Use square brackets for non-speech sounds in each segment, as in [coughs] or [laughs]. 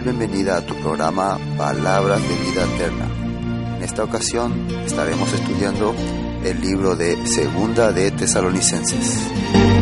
bienvenida a tu programa Palabras de Vida Eterna. En esta ocasión estaremos estudiando el libro de Segunda de Tesalonicenses.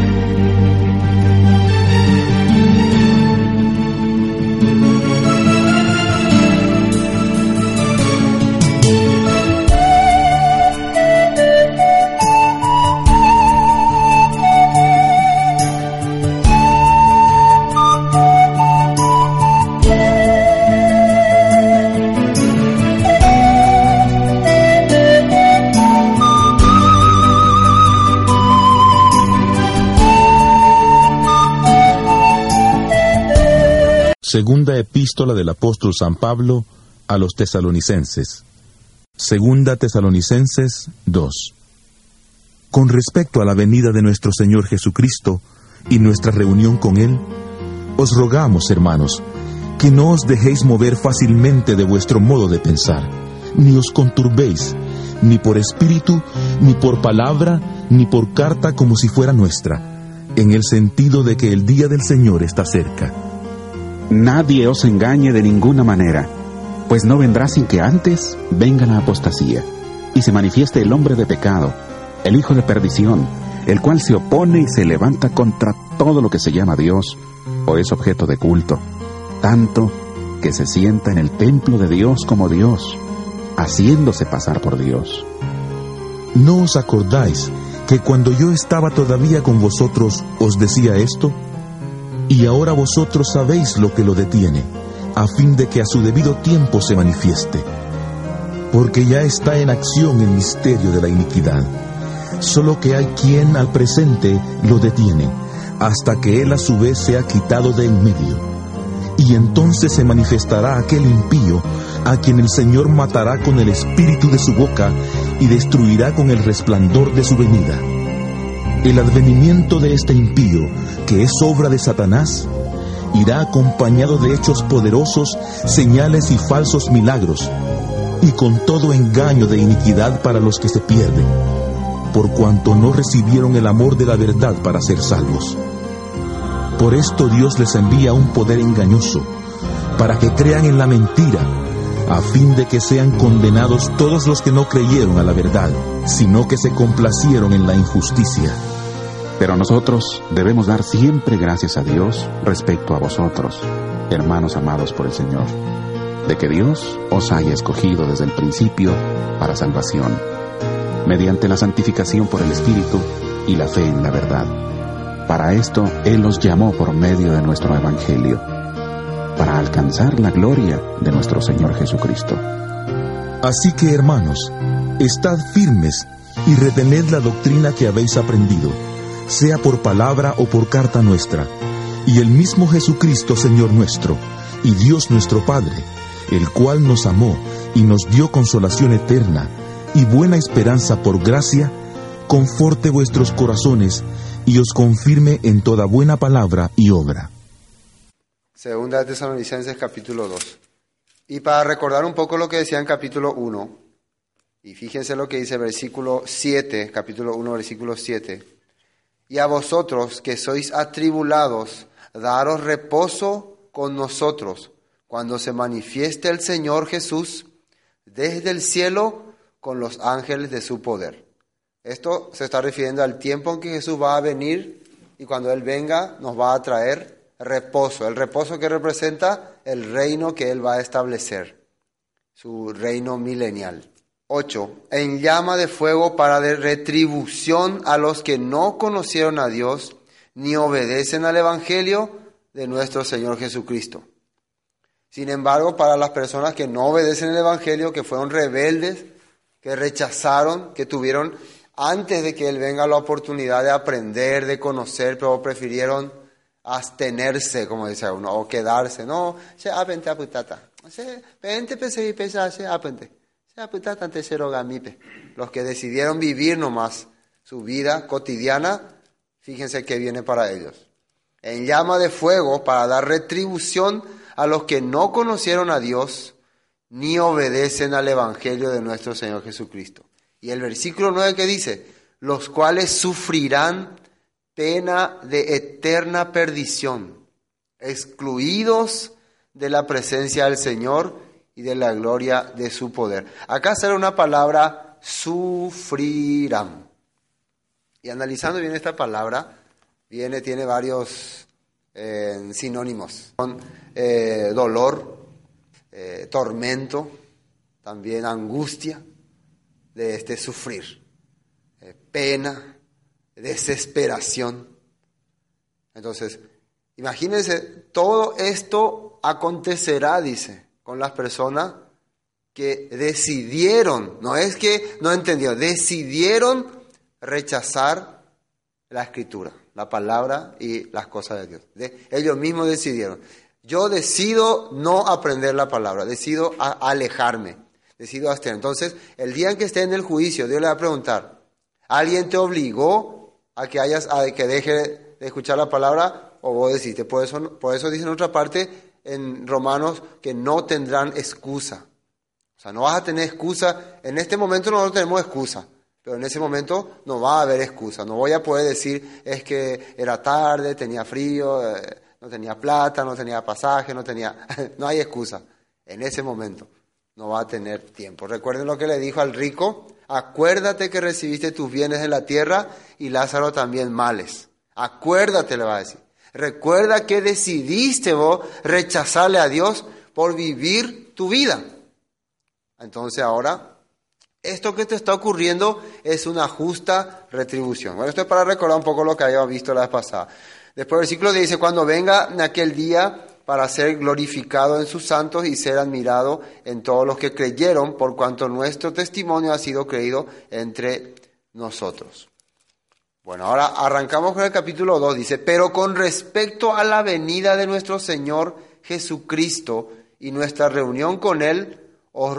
Epístola del apóstol San Pablo a los tesalonicenses. Segunda tesalonicenses 2. Con respecto a la venida de nuestro Señor Jesucristo y nuestra reunión con Él, os rogamos, hermanos, que no os dejéis mover fácilmente de vuestro modo de pensar, ni os conturbéis, ni por espíritu, ni por palabra, ni por carta como si fuera nuestra, en el sentido de que el día del Señor está cerca Nadie os engañe de ninguna manera, pues no vendrá sin que antes venga la apostasía y se manifieste el hombre de pecado, el hijo de perdición, el cual se opone y se levanta contra todo lo que se llama Dios o es objeto de culto, tanto que se sienta en el templo de Dios como Dios, haciéndose pasar por Dios. ¿No os acordáis que cuando yo estaba todavía con vosotros os decía esto? Y ahora vosotros sabéis lo que lo detiene, a fin de que a su debido tiempo se manifieste. Porque ya está en acción el misterio de la iniquidad. Solo que hay quien al presente lo detiene, hasta que él a su vez sea quitado de en medio. Y entonces se manifestará aquel impío, a quien el Señor matará con el espíritu de su boca y destruirá con el resplandor de su venida el advenimiento de este impío, que es obra de Satanás, irá acompañado de hechos poderosos, señales y falsos milagros, y con todo engaño de iniquidad para los que se pierden, por cuanto no recibieron el amor de la verdad para ser salvos. Por esto Dios les envía un poder engañoso, para que crean en la mentira, a fin de que sean condenados todos los que no creyeron a la verdad, sino que se complacieron en la injusticia. Pero nosotros debemos dar siempre gracias a Dios respecto a vosotros, hermanos amados por el Señor, de que Dios os haya escogido desde el principio para salvación, mediante la santificación por el Espíritu y la fe en la verdad. Para esto Él os llamó por medio de nuestro Evangelio, para alcanzar la gloria de nuestro Señor Jesucristo. Así que, hermanos, estad firmes y retened la doctrina que habéis aprendido sea por palabra o por carta nuestra, y el mismo Jesucristo Señor nuestro, y Dios nuestro Padre, el cual nos amó y nos dio consolación eterna y buena esperanza por gracia, conforte vuestros corazones y os confirme en toda buena palabra y obra. Segunda de Tesalonicenses capítulo 2. Y para recordar un poco lo que decía en capítulo 1, y fíjense lo que dice versículo 7, capítulo 1, versículo 7 y a vosotros que sois atribulados, daros reposo con nosotros cuando se manifieste el Señor Jesús desde el cielo con los ángeles de su poder. Esto se está refiriendo al tiempo en que Jesús va a venir y cuando Él venga nos va a traer reposo, el reposo que representa el reino que Él va a establecer, su reino milenial. 8. En llama de fuego para retribución a los que no conocieron a Dios ni obedecen al Evangelio de nuestro Señor Jesucristo. Sin embargo, para las personas que no obedecen el Evangelio, que fueron rebeldes, que rechazaron, que tuvieron antes de que Él venga la oportunidad de aprender, de conocer, pero prefirieron abstenerse, como dice uno, o quedarse. No, se apente a putata. Se pente, pese y pese, se apente. Los que decidieron vivir nomás su vida cotidiana, fíjense que viene para ellos. En llama de fuego para dar retribución a los que no conocieron a Dios ni obedecen al Evangelio de nuestro Señor Jesucristo. Y el versículo 9 que dice, los cuales sufrirán pena de eterna perdición, excluidos de la presencia del Señor y de la gloria de su poder. Acá sale una palabra, sufrirán. Y analizando bien esta palabra, viene, tiene varios eh, sinónimos. Eh, dolor, eh, tormento, también angustia de este sufrir, pena, desesperación. Entonces, imagínense, todo esto acontecerá, dice, con las personas que decidieron, no es que no entendieron, decidieron rechazar la escritura, la palabra y las cosas de Dios. ellos mismos decidieron. Yo decido no aprender la palabra, decido alejarme, decido abstener. Entonces, el día en que esté en el juicio, Dios le va a preguntar, ¿alguien te obligó a que, hayas, a que deje de escuchar la palabra o vos decís? Por eso, por eso dice en otra parte en Romanos que no tendrán excusa. O sea, no vas a tener excusa. En este momento no tenemos excusa. Pero en ese momento no va a haber excusa. No voy a poder decir es que era tarde, tenía frío, eh, no tenía plata, no tenía pasaje, no tenía... [laughs] no hay excusa. En ese momento no va a tener tiempo. Recuerden lo que le dijo al rico. Acuérdate que recibiste tus bienes en la tierra y Lázaro también males. Acuérdate, le va a decir. Recuerda que decidiste vos rechazarle a Dios por vivir tu vida. Entonces ahora esto que te está ocurriendo es una justa retribución. Bueno, esto es para recordar un poco lo que habíamos visto la vez pasada. Después el versículo dice, cuando venga en aquel día para ser glorificado en sus santos y ser admirado en todos los que creyeron, por cuanto nuestro testimonio ha sido creído entre nosotros. Bueno, ahora arrancamos con el capítulo 2, dice, pero con respecto a la venida de nuestro Señor Jesucristo y nuestra reunión con Él, os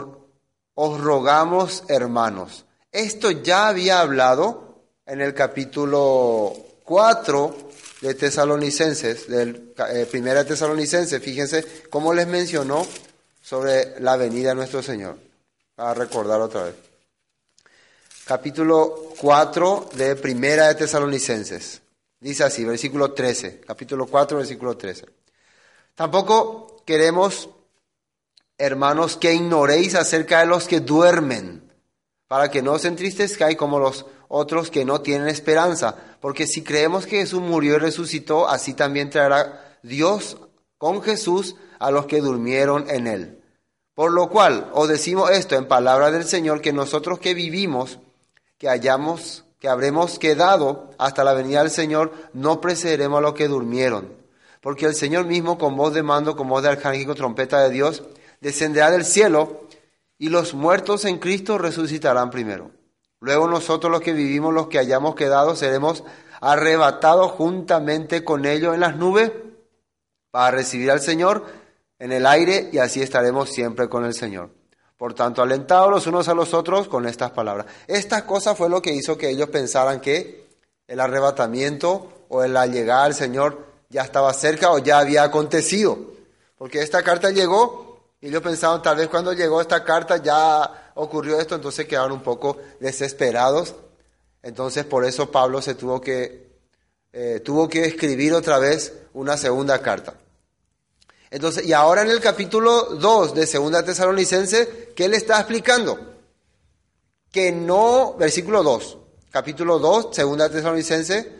os rogamos, hermanos. Esto ya había hablado en el capítulo 4 de Tesalonicenses, del eh, primera Tesalonicenses. Fíjense cómo les mencionó sobre la venida de nuestro Señor. Para recordar otra vez. Capítulo 4 de primera de Tesalonicenses. Dice así, versículo 13. Capítulo 4, versículo 13. Tampoco queremos hermanos, que ignoréis acerca de los que duermen, para que no os entristezcáis como los otros que no tienen esperanza. Porque si creemos que Jesús murió y resucitó, así también traerá Dios con Jesús a los que durmieron en él. Por lo cual os decimos esto en palabra del Señor, que nosotros que vivimos, que hayamos, que habremos quedado hasta la venida del Señor, no precederemos a los que durmieron. Porque el Señor mismo, con voz de mando, con voz de arcángel, trompeta de Dios, descenderá del cielo y los muertos en Cristo resucitarán primero. Luego nosotros los que vivimos, los que hayamos quedado, seremos arrebatados juntamente con ellos en las nubes para recibir al Señor en el aire y así estaremos siempre con el Señor. Por tanto, alentados los unos a los otros con estas palabras. Esta cosa fue lo que hizo que ellos pensaran que el arrebatamiento o la llegada al Señor ya estaba cerca o ya había acontecido. Porque esta carta llegó y ellos pensaban, tal vez cuando llegó esta carta ya ocurrió esto, entonces quedaron un poco desesperados. Entonces por eso Pablo se tuvo que, eh, tuvo que escribir otra vez una segunda carta. Entonces, y ahora en el capítulo 2 de Segunda Tesalonicense, ¿qué le está explicando? Que no, versículo 2, capítulo 2, Segunda Tesalonicense,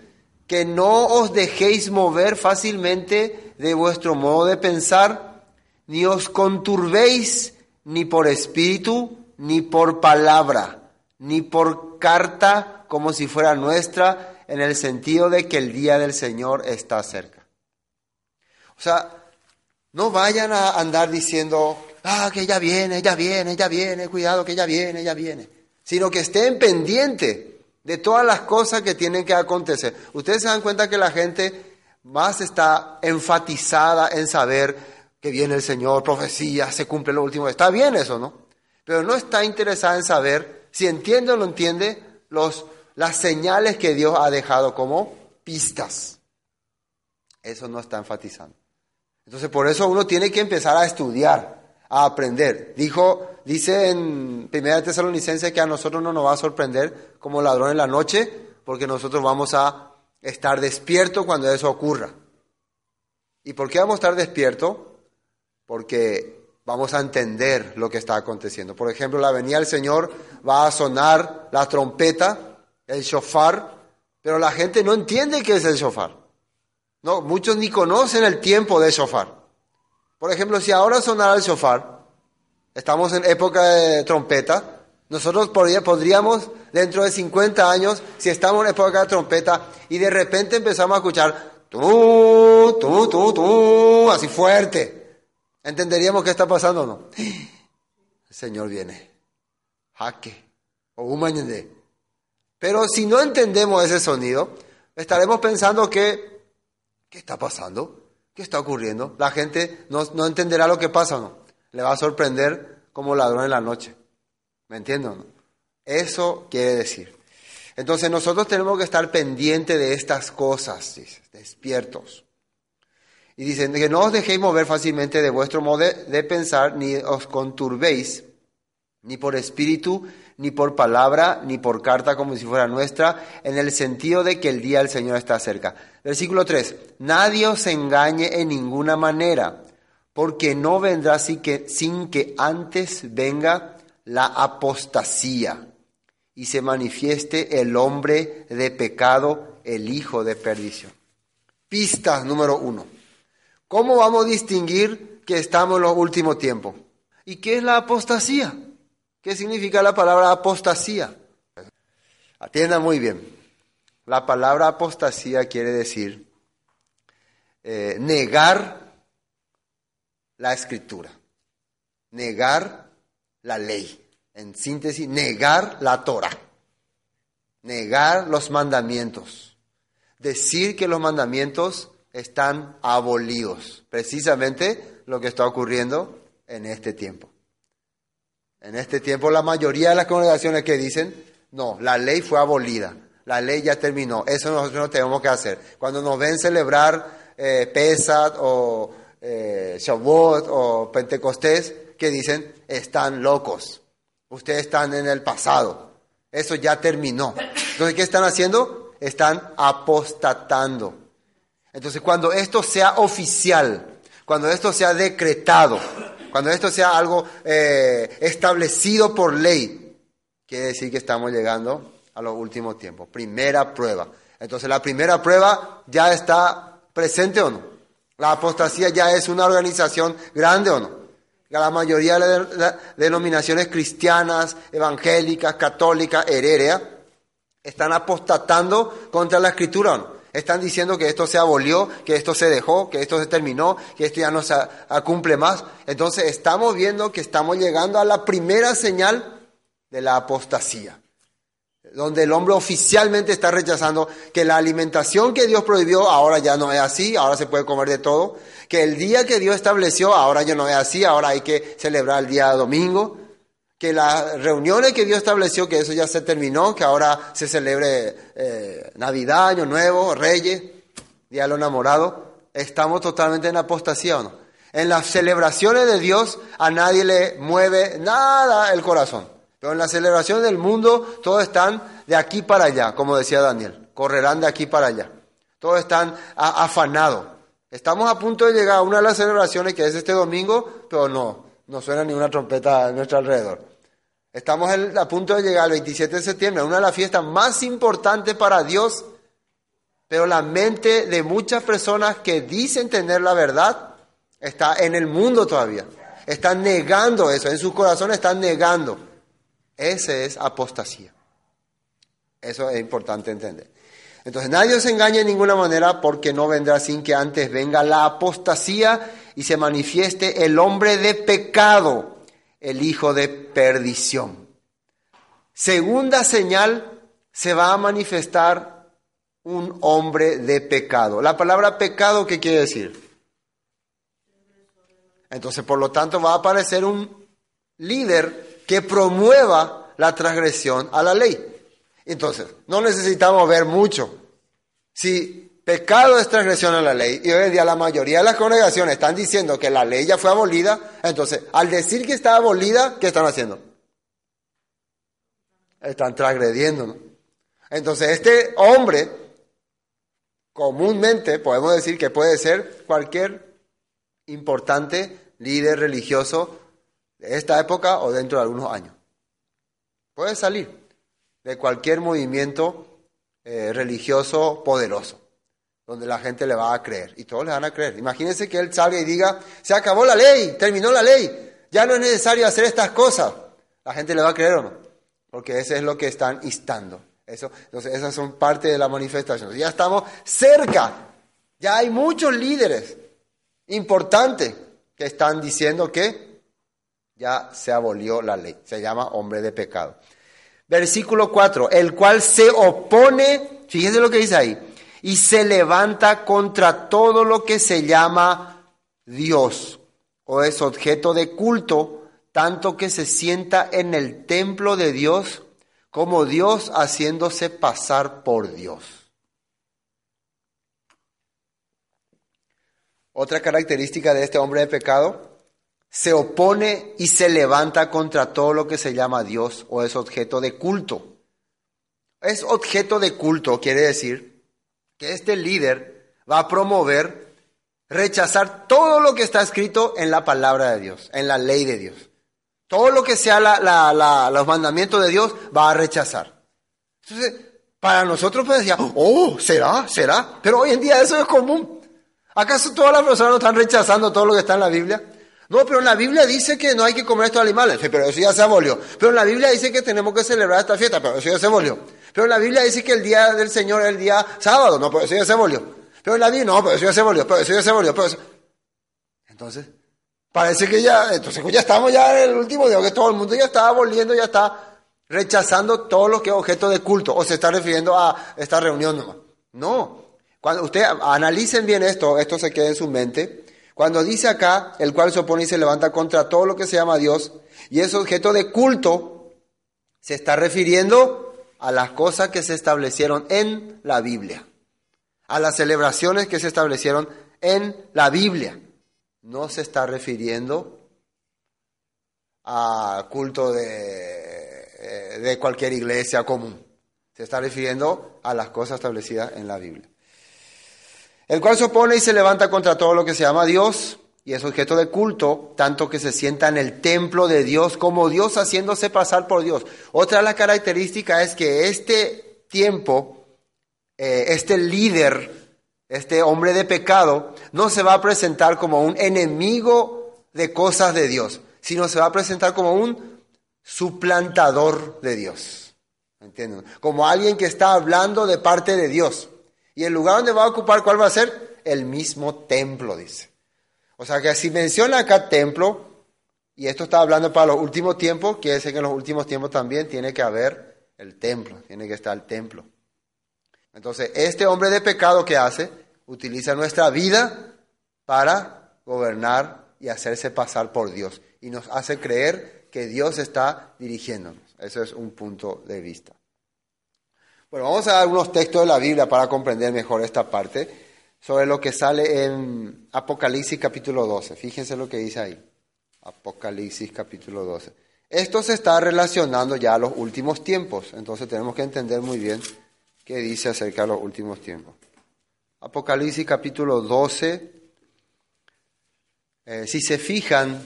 que no os dejéis mover fácilmente de vuestro modo de pensar, ni os conturbéis ni por espíritu, ni por palabra, ni por carta como si fuera nuestra, en el sentido de que el día del Señor está cerca. O sea, no vayan a andar diciendo, ah, que ella viene, ella viene, ella viene, cuidado que ella viene, ella viene, sino que estén pendientes de todas las cosas que tienen que acontecer. Ustedes se dan cuenta que la gente más está enfatizada en saber que viene el Señor, profecía, se cumple lo último. Está bien eso, ¿no? Pero no está interesada en saber si entiende o no entiende los, las señales que Dios ha dejado como pistas. Eso no está enfatizando. Entonces, por eso uno tiene que empezar a estudiar, a aprender. Dijo, dice en Primera Tesalonicense que a nosotros no nos va a sorprender como ladrón en la noche, porque nosotros vamos a estar despiertos cuando eso ocurra. ¿Y por qué vamos a estar despiertos? porque vamos a entender lo que está aconteciendo. Por ejemplo, la venida del Señor va a sonar la trompeta, el shofar, pero la gente no entiende qué es el shofar. No, muchos ni conocen el tiempo de shofar. Por ejemplo, si ahora sonara el shofar, estamos en época de trompeta, nosotros podríamos, dentro de 50 años, si estamos en época de trompeta y de repente empezamos a escuchar tú, tú, tú, tú, así fuerte, ¿entenderíamos qué está pasando o no? El Señor viene. Jaque. O un Pero si no entendemos ese sonido, estaremos pensando que, ¿qué está pasando? ¿Qué está ocurriendo? La gente no, no entenderá lo que pasa no. Le va a sorprender como ladrón en la noche. ¿Me entienden? Eso quiere decir. Entonces nosotros tenemos que estar pendientes de estas cosas, despiertos. Y dicen que no os dejéis mover fácilmente de vuestro modo de, pensar, ni os conturbéis, ni por espíritu, ni por palabra, ni por carta como si fuera nuestra, en el sentido de que el día del Señor está cerca. Versículo 3. Nadie os engañe en ninguna manera, porque no vendrá sin que, sin que antes venga la apostasía y se manifieste el hombre de pecado, el hijo de perdición. Pista número uno. ¿Cómo vamos a distinguir que estamos en los últimos tiempos? ¿Y qué es la apostasía? ¿Qué significa la palabra apostasía? Atienda muy bien. La palabra apostasía quiere decir eh, negar la escritura, negar la ley. En síntesis, negar la Torah, negar los mandamientos, decir que los mandamientos están abolidos, precisamente lo que está ocurriendo en este tiempo. En este tiempo la mayoría de las congregaciones que dicen, no, la ley fue abolida, la ley ya terminó, eso nosotros no tenemos que hacer. Cuando nos ven celebrar eh, Pesat o eh, Shavuot o Pentecostés, que dicen, están locos, ustedes están en el pasado, eso ya terminó. Entonces, ¿qué están haciendo? Están apostatando. Entonces, cuando esto sea oficial, cuando esto sea decretado, cuando esto sea algo eh, establecido por ley, quiere decir que estamos llegando a los últimos tiempos. Primera prueba. Entonces, la primera prueba ya está presente o no. La apostasía ya es una organización grande o no la mayoría de las denominaciones cristianas, evangélicas, católicas, heréreas, están apostatando contra la escritura. Están diciendo que esto se abolió, que esto se dejó, que esto se terminó, que esto ya no se cumple más. Entonces estamos viendo que estamos llegando a la primera señal de la apostasía donde el hombre oficialmente está rechazando que la alimentación que Dios prohibió ahora ya no es así, ahora se puede comer de todo, que el día que Dios estableció ahora ya no es así, ahora hay que celebrar el día domingo, que las reuniones que Dios estableció, que eso ya se terminó, que ahora se celebre eh, Navidad, Año Nuevo, Reyes, Día de los Enamorados, estamos totalmente en apostasía o no. En las celebraciones de Dios a nadie le mueve nada el corazón. Pero en la celebración del mundo todos están de aquí para allá, como decía Daniel, correrán de aquí para allá. Todos están afanados. Estamos a punto de llegar a una de las celebraciones que es este domingo, pero no, no suena ni una trompeta a nuestro alrededor. Estamos a punto de llegar al 27 de septiembre, una de las fiestas más importantes para Dios, pero la mente de muchas personas que dicen tener la verdad está en el mundo todavía. Están negando eso, en su corazón están negando. Ese es apostasía. Eso es importante entender. Entonces nadie os engañe de ninguna manera porque no vendrá sin que antes venga la apostasía y se manifieste el hombre de pecado, el hijo de perdición. Segunda señal, se va a manifestar un hombre de pecado. La palabra pecado, ¿qué quiere decir? Entonces, por lo tanto, va a aparecer un líder que promueva la transgresión a la ley. Entonces, no necesitamos ver mucho. Si pecado es transgresión a la ley, y hoy en día la mayoría de las congregaciones están diciendo que la ley ya fue abolida, entonces, al decir que está abolida, ¿qué están haciendo? Están transgrediendo, ¿no? Entonces, este hombre, comúnmente podemos decir que puede ser cualquier importante líder religioso de esta época o dentro de algunos años. Puede salir de cualquier movimiento eh, religioso poderoso, donde la gente le va a creer y todos le van a creer. Imagínense que él salga y diga, se acabó la ley, terminó la ley, ya no es necesario hacer estas cosas. ¿La gente le va a creer o no? Porque eso es lo que están instando. Eso, entonces, esas son parte de la manifestación. Ya estamos cerca. Ya hay muchos líderes importantes que están diciendo que ya se abolió la ley. Se llama hombre de pecado. Versículo 4, el cual se opone, fíjense lo que dice ahí, y se levanta contra todo lo que se llama Dios o es objeto de culto, tanto que se sienta en el templo de Dios como Dios haciéndose pasar por Dios. Otra característica de este hombre de pecado se opone y se levanta contra todo lo que se llama Dios o es objeto de culto. Es objeto de culto, quiere decir que este líder va a promover, rechazar todo lo que está escrito en la palabra de Dios, en la ley de Dios. Todo lo que sea los mandamientos de Dios va a rechazar. Entonces, para nosotros pues decía, oh, será, será. Pero hoy en día eso es común. ¿Acaso todas las personas no están rechazando todo lo que está en la Biblia? No, pero en la Biblia dice que no hay que comer estos animales. pero eso ya se abolió. Pero en la Biblia dice que tenemos que celebrar esta fiesta. Pero eso ya se abolió. Pero la Biblia dice que el día del Señor es el día sábado. No, pero eso ya se abolió. Pero la Biblia, no, pero eso ya se abolió. Pero eso ya se. Pero Entonces, parece que ya, entonces ya estamos ya en el último día, que todo el mundo ya está aboliendo, ya está rechazando todo lo que es objeto de culto. O se está refiriendo a esta reunión nomás. No. Cuando ustedes analicen bien esto, esto se queda en su mente. Cuando dice acá, el cual se opone y se levanta contra todo lo que se llama Dios, y es objeto de culto, se está refiriendo a las cosas que se establecieron en la Biblia, a las celebraciones que se establecieron en la Biblia. No se está refiriendo a culto de, eh, de cualquier iglesia común. Se está refiriendo a las cosas establecidas en la Biblia el cual se opone y se levanta contra todo lo que se llama Dios y es objeto de culto, tanto que se sienta en el templo de Dios como Dios haciéndose pasar por Dios. Otra de las características es que este tiempo, eh, este líder, este hombre de pecado, no se va a presentar como un enemigo de cosas de Dios, sino se va a presentar como un suplantador de Dios. ¿Entienden? Como alguien que está hablando de parte de Dios. Y el lugar donde va a ocupar, ¿cuál va a ser? El mismo templo, dice. O sea que si menciona acá templo, y esto está hablando para los últimos tiempos, quiere decir que en los últimos tiempos también tiene que haber el templo, tiene que estar el templo. Entonces, este hombre de pecado que hace, utiliza nuestra vida para gobernar y hacerse pasar por Dios. Y nos hace creer que Dios está dirigiéndonos. Eso es un punto de vista. Bueno, vamos a dar unos textos de la Biblia para comprender mejor esta parte sobre lo que sale en Apocalipsis capítulo 12. Fíjense lo que dice ahí. Apocalipsis capítulo 12. Esto se está relacionando ya a los últimos tiempos, entonces tenemos que entender muy bien qué dice acerca de los últimos tiempos. Apocalipsis capítulo 12, eh, si se fijan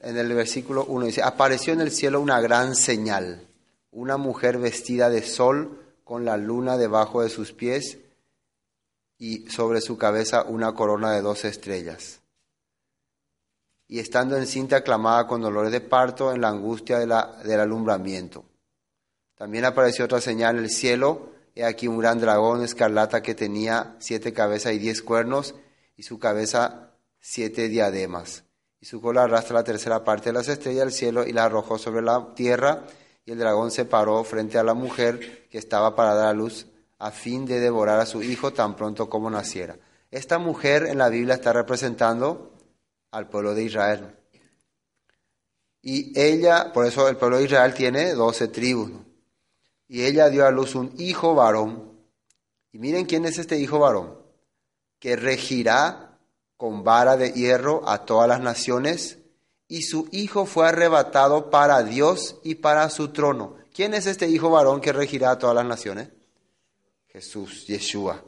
en el versículo 1, dice, apareció en el cielo una gran señal, una mujer vestida de sol, con la luna debajo de sus pies y sobre su cabeza una corona de dos estrellas. Y estando encinta clamaba con dolores de parto en la angustia de la, del alumbramiento. También apareció otra señal en el cielo, he aquí un gran dragón escarlata que tenía siete cabezas y diez cuernos, y su cabeza siete diademas. Y su cola arrastra la tercera parte de las estrellas del cielo y la arrojó sobre la tierra, y el dragón se paró frente a la mujer que estaba para dar a luz a fin de devorar a su hijo tan pronto como naciera. Esta mujer en la Biblia está representando al pueblo de Israel. Y ella, por eso el pueblo de Israel tiene doce tribus. Y ella dio a luz un hijo varón. Y miren quién es este hijo varón, que regirá con vara de hierro a todas las naciones y su hijo fue arrebatado para Dios y para su trono. ¿Quién es este hijo varón que regirá a todas las naciones? Jesús, Yeshua.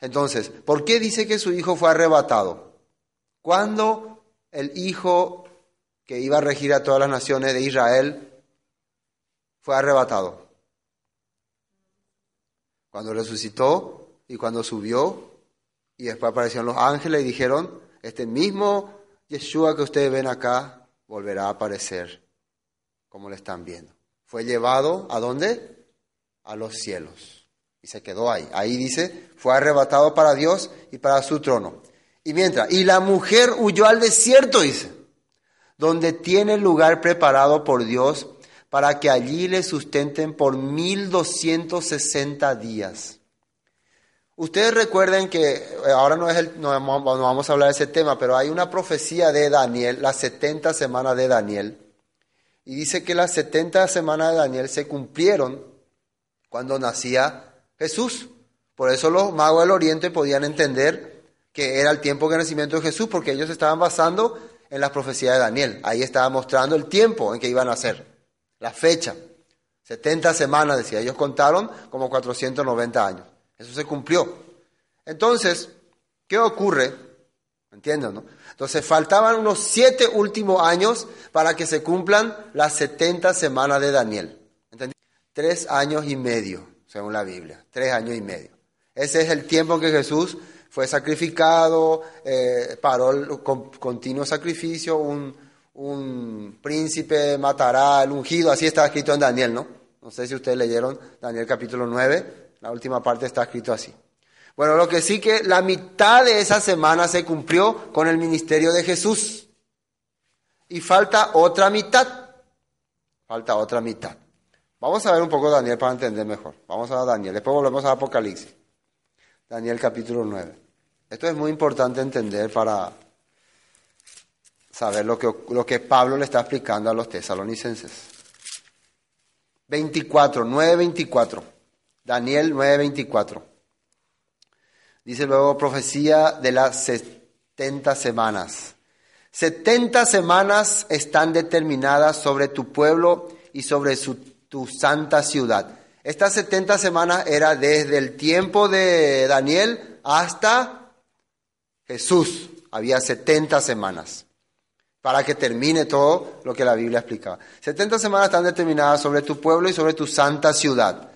Entonces, ¿por qué dice que su hijo fue arrebatado? ¿Cuándo el hijo que iba a regir a todas las naciones de Israel fue arrebatado. Cuando resucitó y cuando subió, y después aparecieron los ángeles y dijeron, este mismo Yeshua que ustedes ven acá volverá a aparecer, como lo están viendo. Fue llevado a dónde? A los cielos. Y se quedó ahí. Ahí dice, fue arrebatado para Dios y para su trono. Y mientras, y la mujer huyó al desierto, dice, donde tiene lugar preparado por Dios para que allí le sustenten por 1260 días. Ustedes recuerden que eh, ahora no, es el, no, vamos a hablar de ese tema, pero hay una profecía de Daniel, las 70 semanas de Daniel, y dice que las 70 semanas de Daniel se cumplieron cuando nacía Jesús. Por eso los magos del Oriente podían entender que era el tiempo de nacimiento de Jesús, porque ellos estaban basando en la profecía de Daniel. Ahí estaba mostrando el tiempo en que iban a nacer la fecha. 70 semanas, decía, ellos contaron como 490 años. Eso se cumplió. Entonces, ¿qué ocurre? ¿Entienden, no? Entonces faltaban unos siete últimos años para que se cumplan las 70 semanas de Daniel. Tres años y medio, según la Biblia. Tres años y medio. Ese es el tiempo en que Jesús fue sacrificado, eh, paró el continuo sacrificio, un, un príncipe matará al ungido, así está escrito en Daniel, ¿no? No sé si ustedes leyeron Daniel capítulo 9, la última parte está escrito así. Bueno, lo que sí que la mitad de esa semana se cumplió con el ministerio de Jesús. Y falta otra mitad. Falta otra mitad. Vamos a ver un poco Daniel para entender mejor. Vamos a Daniel. Después volvemos a Apocalipsis. Daniel capítulo 9. Esto es muy importante entender para, saber lo que, lo que Pablo le está explicando a los tesalonicenses. 24, 9.24. Daniel 9.24. Dice luego profecía de las 70 semanas. 70 semanas están determinadas sobre tu pueblo y sobre su, tu santa ciudad. Estas 70 semanas era desde el tiempo de Daniel hasta Jesús. Había 70 semanas para que termine todo lo que la Biblia explicaba. 70 semanas están determinadas sobre tu pueblo y sobre tu santa ciudad.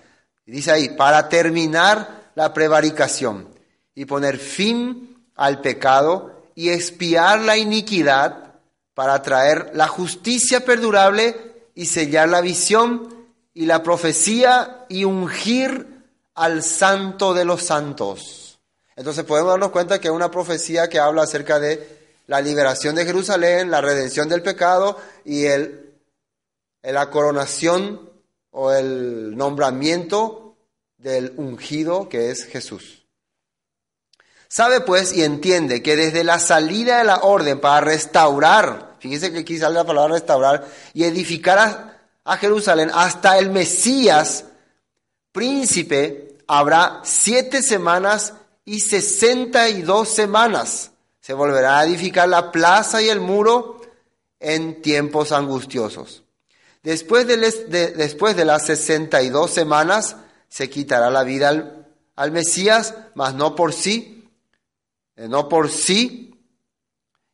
Y dice ahí, para terminar la prevaricación y poner fin al pecado y expiar la iniquidad para traer la justicia perdurable y sellar la visión y la profecía y ungir al santo de los santos. Entonces podemos darnos cuenta que es una profecía que habla acerca de la liberación de Jerusalén, la redención del pecado y el, la coronación o el nombramiento del ungido que es Jesús. Sabe pues y entiende que desde la salida de la orden para restaurar, fíjese que aquí sale la palabra restaurar, y edificar a, a Jerusalén hasta el Mesías, príncipe, habrá siete semanas y sesenta y dos semanas se volverá a edificar la plaza y el muro en tiempos angustiosos. Después de, después de las 62 semanas se quitará la vida al, al Mesías, mas no por sí, eh, no por sí,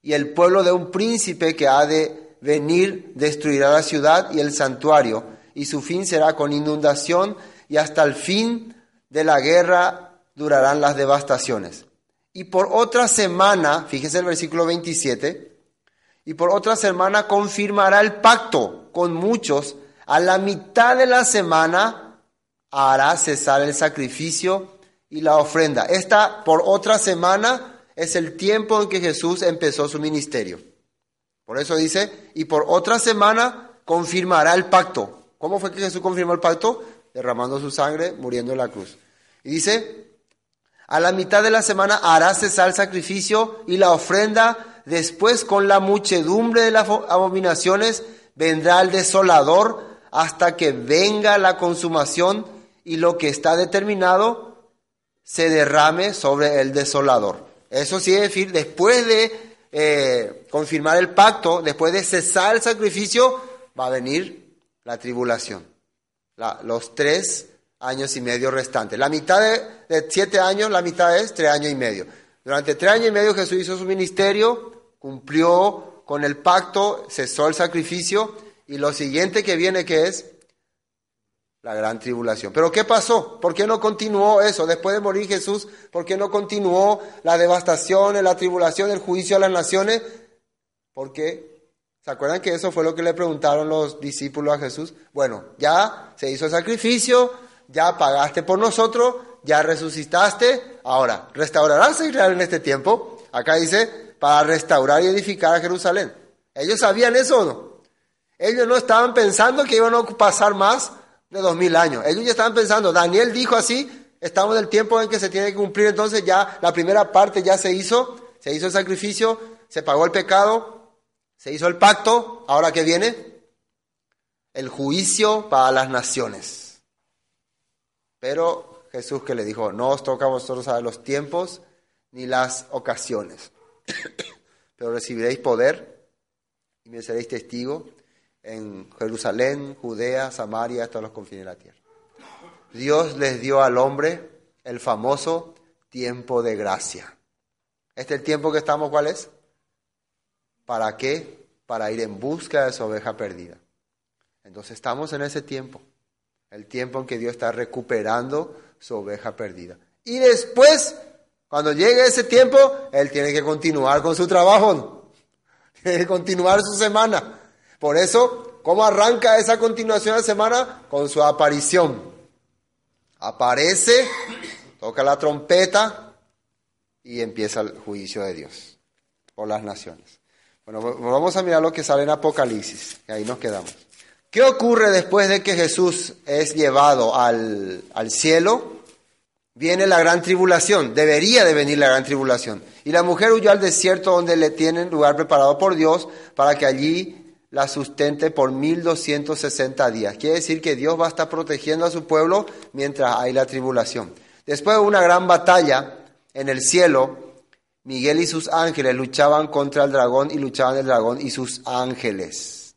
y el pueblo de un príncipe que ha de venir destruirá la ciudad y el santuario, y su fin será con inundación, y hasta el fin de la guerra durarán las devastaciones. Y por otra semana, fíjese el versículo 27, y por otra semana confirmará el pacto con muchos. A la mitad de la semana hará cesar el sacrificio y la ofrenda. Esta por otra semana es el tiempo en que Jesús empezó su ministerio. Por eso dice, y por otra semana confirmará el pacto. ¿Cómo fue que Jesús confirmó el pacto? Derramando su sangre, muriendo en la cruz. Y dice, a la mitad de la semana hará cesar el sacrificio y la ofrenda. Después, con la muchedumbre de las abominaciones, vendrá el desolador hasta que venga la consumación y lo que está determinado se derrame sobre el desolador. Eso sí es decir, después de eh, confirmar el pacto, después de cesar el sacrificio, va a venir la tribulación. los tres años y medio restantes. La mitad de, siete años, la mitad es tres años y medio. Durante tres años y medio Jesús hizo su ministerio, cumplió con el pacto, cesó el sacrificio y lo siguiente que viene que es la gran tribulación. Pero ¿qué pasó? ¿Por qué no continuó eso? Después de morir Jesús, ¿por qué no continuó la devastación, la tribulación, el juicio a las naciones? Porque, ¿se acuerdan que eso fue lo que le preguntaron los discípulos a Jesús? Bueno, ya se hizo sacrificio, ya pagaste por nosotros, ya resucitaste, ahora, ¿restaurarás a Israel en este tiempo? Acá dice, para restaurar y edificar a Jerusalén. ¿Ellos sabían eso o no? Ellos no estaban pensando que iban a pasar más de dos mil años. Ellos ya estaban pensando, Daniel dijo así, estamos en el tiempo en que se tiene que cumplir, entonces ya la primera parte ya se hizo, se hizo el sacrificio, se pagó el pecado, se hizo el pacto, ahora que viene el juicio para las naciones. Pero Jesús que le dijo, no os toca a vosotros saber los tiempos ni las ocasiones, [coughs] pero recibiréis poder y me seréis testigo en Jerusalén, Judea, Samaria, hasta los confines de la tierra. Dios les dio al hombre el famoso tiempo de gracia. ¿Este es el tiempo que estamos cuál es? ¿Para qué? Para ir en busca de su oveja perdida. Entonces estamos en ese tiempo, el tiempo en que Dios está recuperando su oveja perdida. Y después, cuando llegue ese tiempo, Él tiene que continuar con su trabajo, [laughs] tiene que continuar su semana. Por eso, ¿cómo arranca esa continuación de semana? Con su aparición. Aparece, toca la trompeta y empieza el juicio de Dios por las naciones. Bueno, vamos a mirar lo que sale en Apocalipsis, y ahí nos quedamos. ¿Qué ocurre después de que Jesús es llevado al, al cielo? Viene la gran tribulación, debería de venir la gran tribulación. Y la mujer huyó al desierto donde le tienen lugar preparado por Dios para que allí la sustente por 1260 días. Quiere decir que Dios va a estar protegiendo a su pueblo mientras hay la tribulación. Después de una gran batalla en el cielo, Miguel y sus ángeles luchaban contra el dragón y luchaban el dragón y sus ángeles.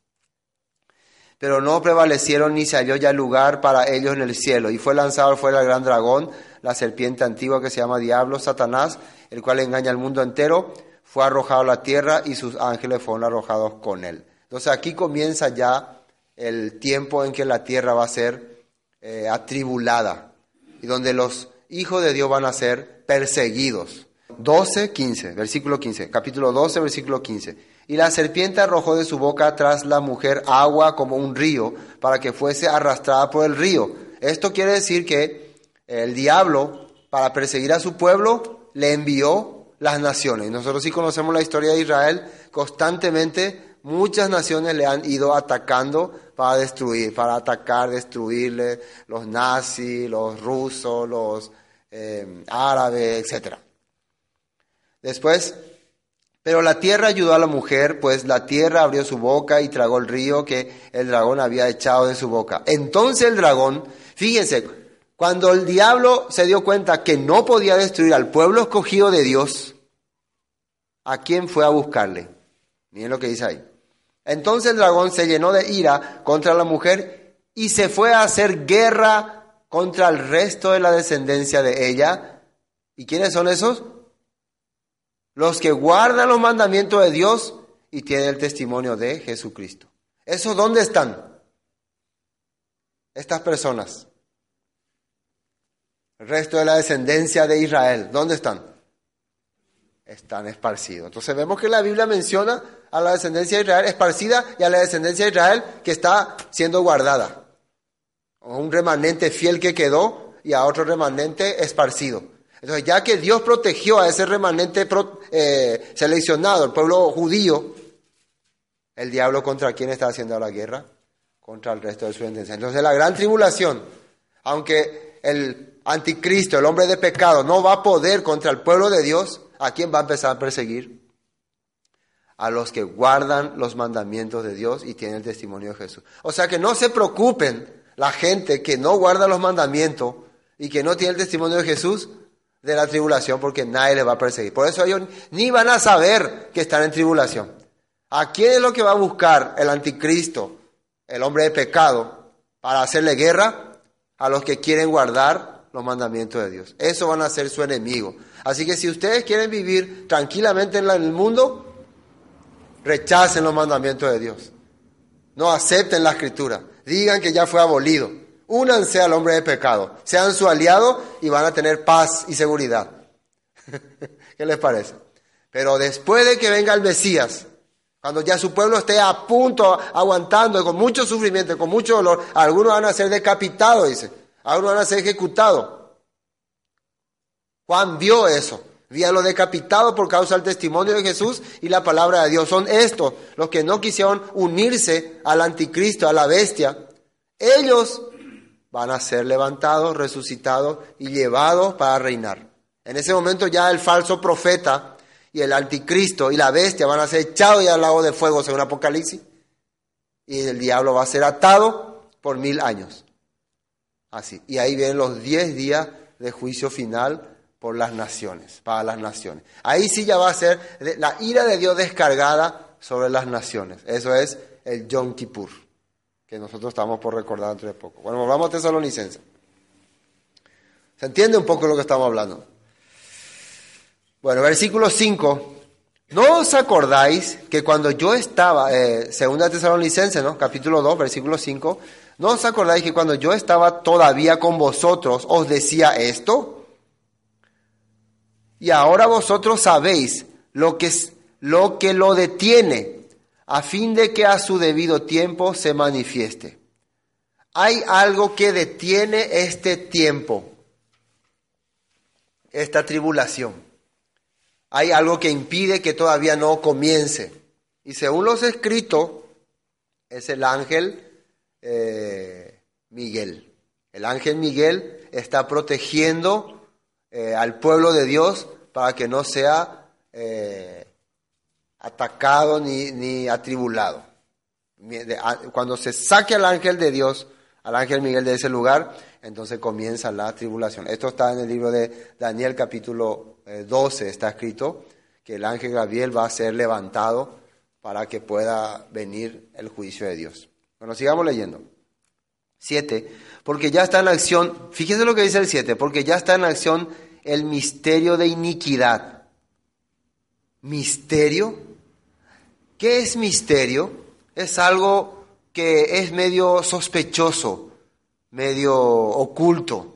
Pero no prevalecieron ni se halló ya lugar para ellos en el cielo. Y fue lanzado fuera el gran dragón, la serpiente antigua que se llama Diablo, Satanás, el cual engaña al mundo entero. Fue arrojado a la tierra y sus ángeles fueron arrojados con él. Entonces aquí comienza ya el tiempo en que la tierra va a ser eh, atribulada y donde los hijos de Dios van a ser perseguidos. 12, 15, versículo 15, capítulo 12, versículo 15. Y la serpiente arrojó de su boca tras la mujer agua como un río para que fuese arrastrada por el río. Esto quiere decir que el diablo, para perseguir a su pueblo, le envió las naciones. Nosotros sí conocemos la historia de Israel, constantemente muchas naciones le han ido atacando para destruir, para atacar, destruirle, los nazis, los rusos, los eh, árabes, etc. Después, pero la tierra ayudó a la mujer, pues la tierra abrió su boca y tragó el río que el dragón había echado de su boca. Entonces el dragón, fíjense, cuando el diablo se dio cuenta que no podía destruir al pueblo escogido de Dios, ¿a quién fue a buscarle? Miren lo que dice ahí. Entonces el dragón se llenó de ira contra la mujer y se fue a hacer guerra contra el resto de la descendencia de ella. ¿Y quiénes son esos? Los que guardan los mandamientos de Dios y tienen el testimonio de Jesucristo. ¿Esos dónde están? Estas personas. El resto de la descendencia de Israel, ¿dónde están? Están esparcidos. Entonces vemos que la Biblia menciona a la descendencia de Israel esparcida y a la descendencia de Israel que está siendo guardada. Un remanente fiel que quedó y a otro remanente esparcido. Entonces, ya que Dios protegió a ese remanente eh, seleccionado, el pueblo judío, el diablo contra quién está haciendo la guerra? Contra el resto de su descendencia. Entonces, la gran tribulación, aunque el anticristo, el hombre de pecado, no va a poder contra el pueblo de Dios, ¿a quién va a empezar a perseguir? a los que guardan los mandamientos de Dios y tienen el testimonio de Jesús. O sea que no se preocupen la gente que no guarda los mandamientos y que no tiene el testimonio de Jesús de la tribulación porque nadie les va a perseguir. Por eso ellos ni van a saber que están en tribulación. ¿A quién es lo que va a buscar el anticristo, el hombre de pecado, para hacerle guerra? A los que quieren guardar los mandamientos de Dios. Eso van a ser su enemigo. Así que si ustedes quieren vivir tranquilamente en el mundo, rechacen los mandamientos de Dios. No acepten la escritura. Digan que ya fue abolido. Únanse al hombre de pecado. Sean su aliado y van a tener paz y seguridad. [laughs] ¿Qué les parece? Pero después de que venga el Mesías, cuando ya su pueblo esté a punto, aguantando, con mucho sufrimiento, con mucho dolor, algunos van a ser decapitados, dice. Algunos van a ser ejecutados. Juan vio eso. Vía los decapitados por causa del testimonio de Jesús y la palabra de Dios. Son estos los que no quisieron unirse al anticristo, a la bestia. Ellos van a ser levantados, resucitados y llevados para reinar. En ese momento ya el falso profeta y el anticristo y la bestia van a ser echados ya al lago de fuego según Apocalipsis. Y el diablo va a ser atado por mil años. Así. Y ahí vienen los diez días de juicio final por las naciones, para las naciones. Ahí sí ya va a ser la ira de Dios descargada sobre las naciones. Eso es el Yom Kippur, que nosotros estamos por recordar dentro de poco. Bueno, volvamos a Tesalonicenses. ¿Se entiende un poco lo que estamos hablando? Bueno, versículo 5. ¿No os acordáis que cuando yo estaba, eh, segunda Tesalonicense, ¿no? Capítulo 2, versículo 5. ¿No os acordáis que cuando yo estaba todavía con vosotros os decía esto? Y ahora vosotros sabéis lo que, lo que lo detiene, a fin de que a su debido tiempo se manifieste. Hay algo que detiene este tiempo, esta tribulación. Hay algo que impide que todavía no comience. Y según los escritos, es el ángel eh, Miguel. El ángel Miguel está protegiendo eh, al pueblo de Dios para que no sea eh, atacado ni, ni atribulado. Cuando se saque al ángel de Dios, al ángel Miguel de ese lugar, entonces comienza la tribulación. Esto está en el libro de Daniel capítulo 12, eh, está escrito que el ángel Gabriel va a ser levantado para que pueda venir el juicio de Dios. Bueno, sigamos leyendo. 7. Porque ya está en acción, fíjese lo que dice el 7, porque ya está en acción el misterio de iniquidad. ¿Misterio? ¿Qué es misterio? Es algo que es medio sospechoso, medio oculto.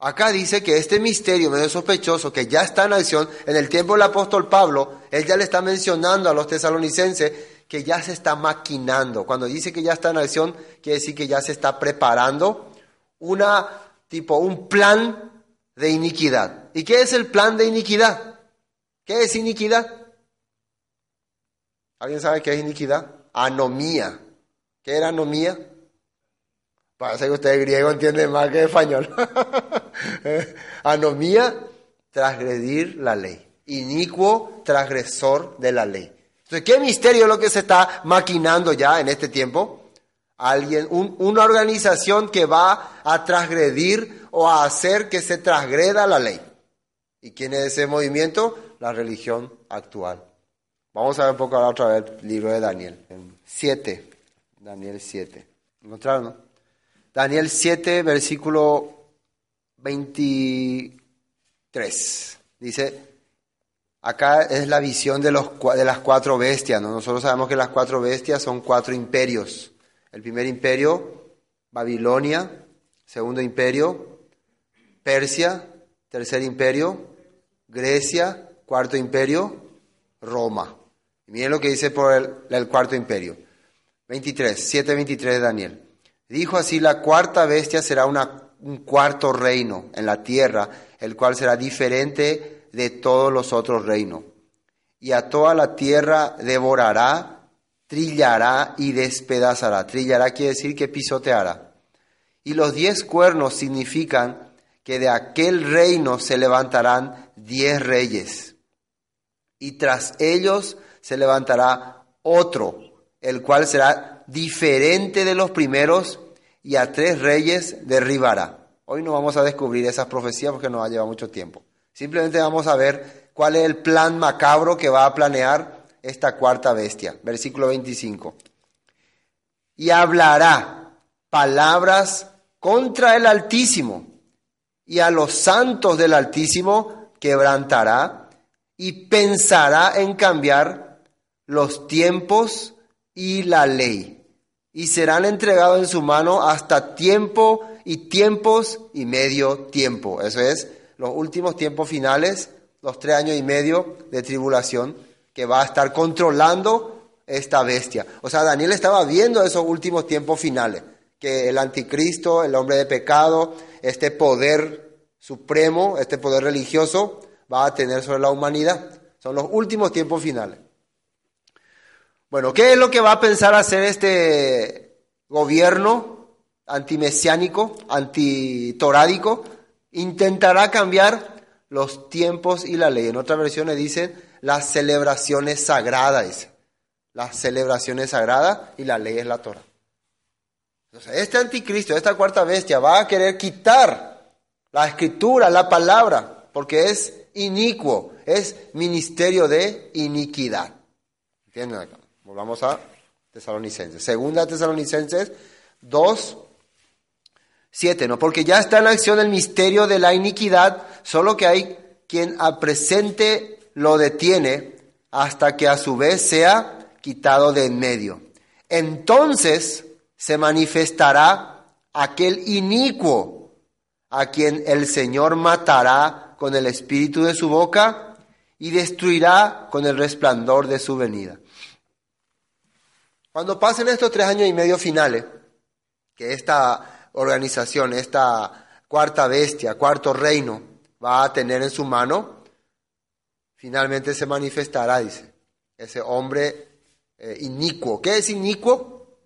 Acá dice que este misterio medio sospechoso que ya está en acción, en el tiempo del apóstol Pablo, él ya le está mencionando a los tesalonicenses que ya se está maquinando. Cuando dice que ya está en acción, quiere decir que ya se está preparando una tipo un plan de iniquidad. ¿Y qué es el plan de iniquidad? ¿Qué es iniquidad? ¿Alguien sabe qué es iniquidad? Anomía. ¿Qué era anomía? Parece que usted griego entiende más que español. [laughs] anomía, transgredir la ley. Inicuo, transgresor de la ley. Entonces, ¿qué misterio es lo que se está maquinando ya en este tiempo? Alguien, una organización que va a transgredir o a hacer que se transgreda la ley. ¿Y quién es ese movimiento? La religión actual. Vamos a ver un poco otra vez el libro de Daniel. 7. Daniel 7. ¿Encontraron? Daniel 7, versículo 23. Dice, Acá es la visión de, los, de las cuatro bestias. Nosotros sabemos que las cuatro bestias son cuatro imperios. El primer imperio, Babilonia. Segundo imperio, Persia. Tercer imperio, Grecia. Cuarto imperio, Roma. Y miren lo que dice por el, el cuarto imperio. 23, 7.23 de Daniel. Dijo así, la cuarta bestia será una, un cuarto reino en la tierra, el cual será diferente de todos los otros reinos. Y a toda la tierra devorará, trillará y despedazará. Trillará quiere decir que pisoteará. Y los diez cuernos significan que de aquel reino se levantarán diez reyes. Y tras ellos se levantará otro, el cual será diferente de los primeros y a tres reyes derribará. Hoy no vamos a descubrir esas profecías porque nos va a llevar mucho tiempo. Simplemente vamos a ver cuál es el plan macabro que va a planear esta cuarta bestia. Versículo 25. Y hablará palabras contra el Altísimo y a los santos del Altísimo quebrantará y pensará en cambiar los tiempos y la ley, y serán entregados en su mano hasta tiempo y tiempos y medio tiempo. Eso es, los últimos tiempos finales, los tres años y medio de tribulación, que va a estar controlando esta bestia. O sea, Daniel estaba viendo esos últimos tiempos finales, que el anticristo, el hombre de pecado, este poder supremo, este poder religioso, va a tener sobre la humanidad. Son los últimos tiempos finales. Bueno, ¿qué es lo que va a pensar hacer este gobierno antimesiánico, antitorádico? Intentará cambiar los tiempos y la ley. En otras versiones dicen las celebraciones sagradas. Las celebraciones sagradas y la ley es la Torah. Entonces, este anticristo, esta cuarta bestia, va a querer quitar la escritura, la palabra, porque es inicuo, es ministerio de iniquidad. ¿Entienden acá? Volvamos a Tesalonicenses. Segunda Tesalonicenses 2, 7, ¿no? Porque ya está en acción el misterio de la iniquidad, solo que hay quien a presente lo detiene hasta que a su vez sea quitado de en medio. Entonces se manifestará aquel inicuo a quien el Señor matará con el espíritu de su boca y destruirá con el resplandor de su venida. Cuando pasen estos tres años y medio finales, que esta organización, esta cuarta bestia, cuarto reino, va a tener en su mano, finalmente se manifestará, dice, ese hombre eh, inicuo. ¿Qué es inicuo?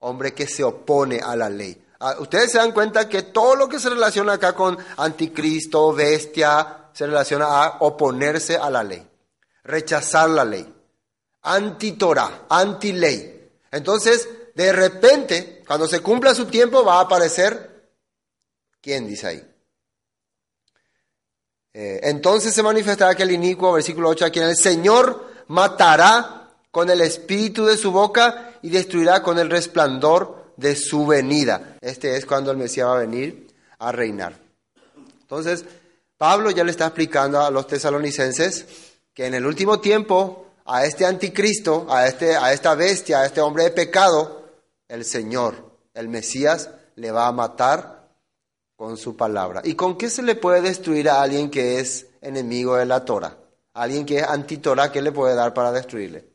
Hombre que se opone a la ley. Ah, ustedes se dan cuenta que todo lo que se relaciona acá con anticristo, bestia, se relaciona a oponerse a la ley, rechazar la ley anti-Torah, anti-ley. Entonces, de repente, cuando se cumpla su tiempo, va a aparecer, ¿quién dice ahí? Eh, entonces se manifestará aquel inicuo, versículo 8, a quien el Señor matará con el espíritu de su boca y destruirá con el resplandor de su venida. Este es cuando el Mesías va a venir a reinar. Entonces, Pablo ya le está explicando a los tesalonicenses que en el último tiempo a este anticristo, a, este, a esta bestia, a este hombre de pecado, el Señor, el Mesías, le va a matar con su palabra. ¿Y con qué se le puede destruir a alguien que es enemigo de la Torah? Alguien que es anti-Torah, ¿qué le puede dar para destruirle?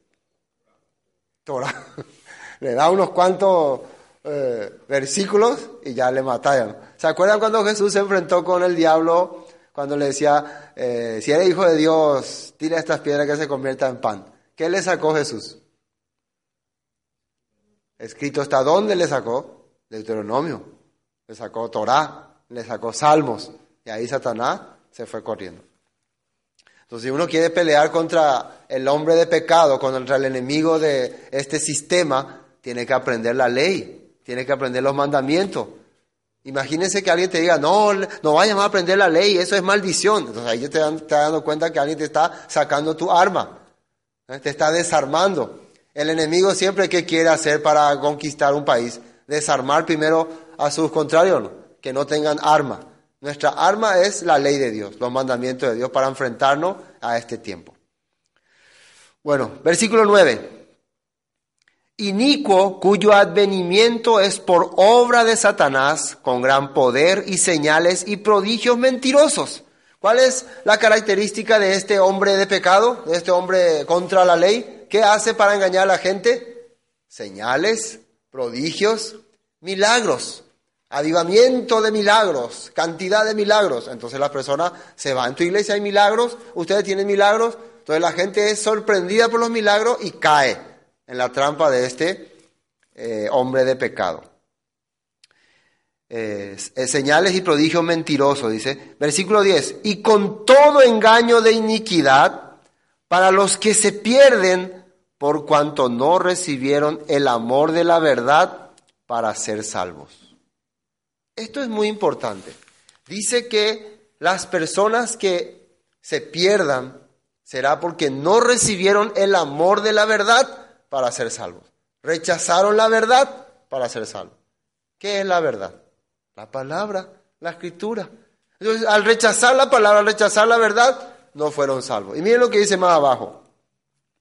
Torah. [laughs] le da unos cuantos eh, versículos y ya le mataron. ¿Se acuerdan cuando Jesús se enfrentó con el diablo cuando le decía, eh, si eres hijo de Dios, tira estas piedras que se conviertan en pan. ¿Qué le sacó Jesús? Escrito está dónde le sacó? Deuteronomio. Le sacó Torah, le sacó Salmos. Y ahí Satanás se fue corriendo. Entonces, si uno quiere pelear contra el hombre de pecado, contra el enemigo de este sistema, tiene que aprender la ley, tiene que aprender los mandamientos. Imagínense que alguien te diga, no, no vayas a aprender la ley, eso es maldición. Entonces ahí te estás dando cuenta que alguien te está sacando tu arma, ¿eh? te está desarmando. El enemigo siempre que quiere hacer para conquistar un país, desarmar primero a sus contrarios, que no tengan arma. Nuestra arma es la ley de Dios, los mandamientos de Dios para enfrentarnos a este tiempo. Bueno, versículo 9 inicuo cuyo advenimiento es por obra de Satanás, con gran poder y señales y prodigios mentirosos. ¿Cuál es la característica de este hombre de pecado, de este hombre contra la ley? ¿Qué hace para engañar a la gente? Señales, prodigios, milagros, avivamiento de milagros, cantidad de milagros. Entonces la persona se va, en tu iglesia hay milagros, ustedes tienen milagros, entonces la gente es sorprendida por los milagros y cae en la trampa de este eh, hombre de pecado. Señales y prodigios mentirosos, dice. Versículo 10. Y con todo engaño de iniquidad para los que se pierden por cuanto no recibieron el amor de la verdad para ser salvos. Esto es muy importante. Dice que las personas que se pierdan será porque no recibieron el amor de la verdad para ser salvos. Rechazaron la verdad para ser salvos. ¿Qué es la verdad? La palabra, la escritura. Entonces, al rechazar la palabra, al rechazar la verdad, no fueron salvos. Y miren lo que dice más abajo.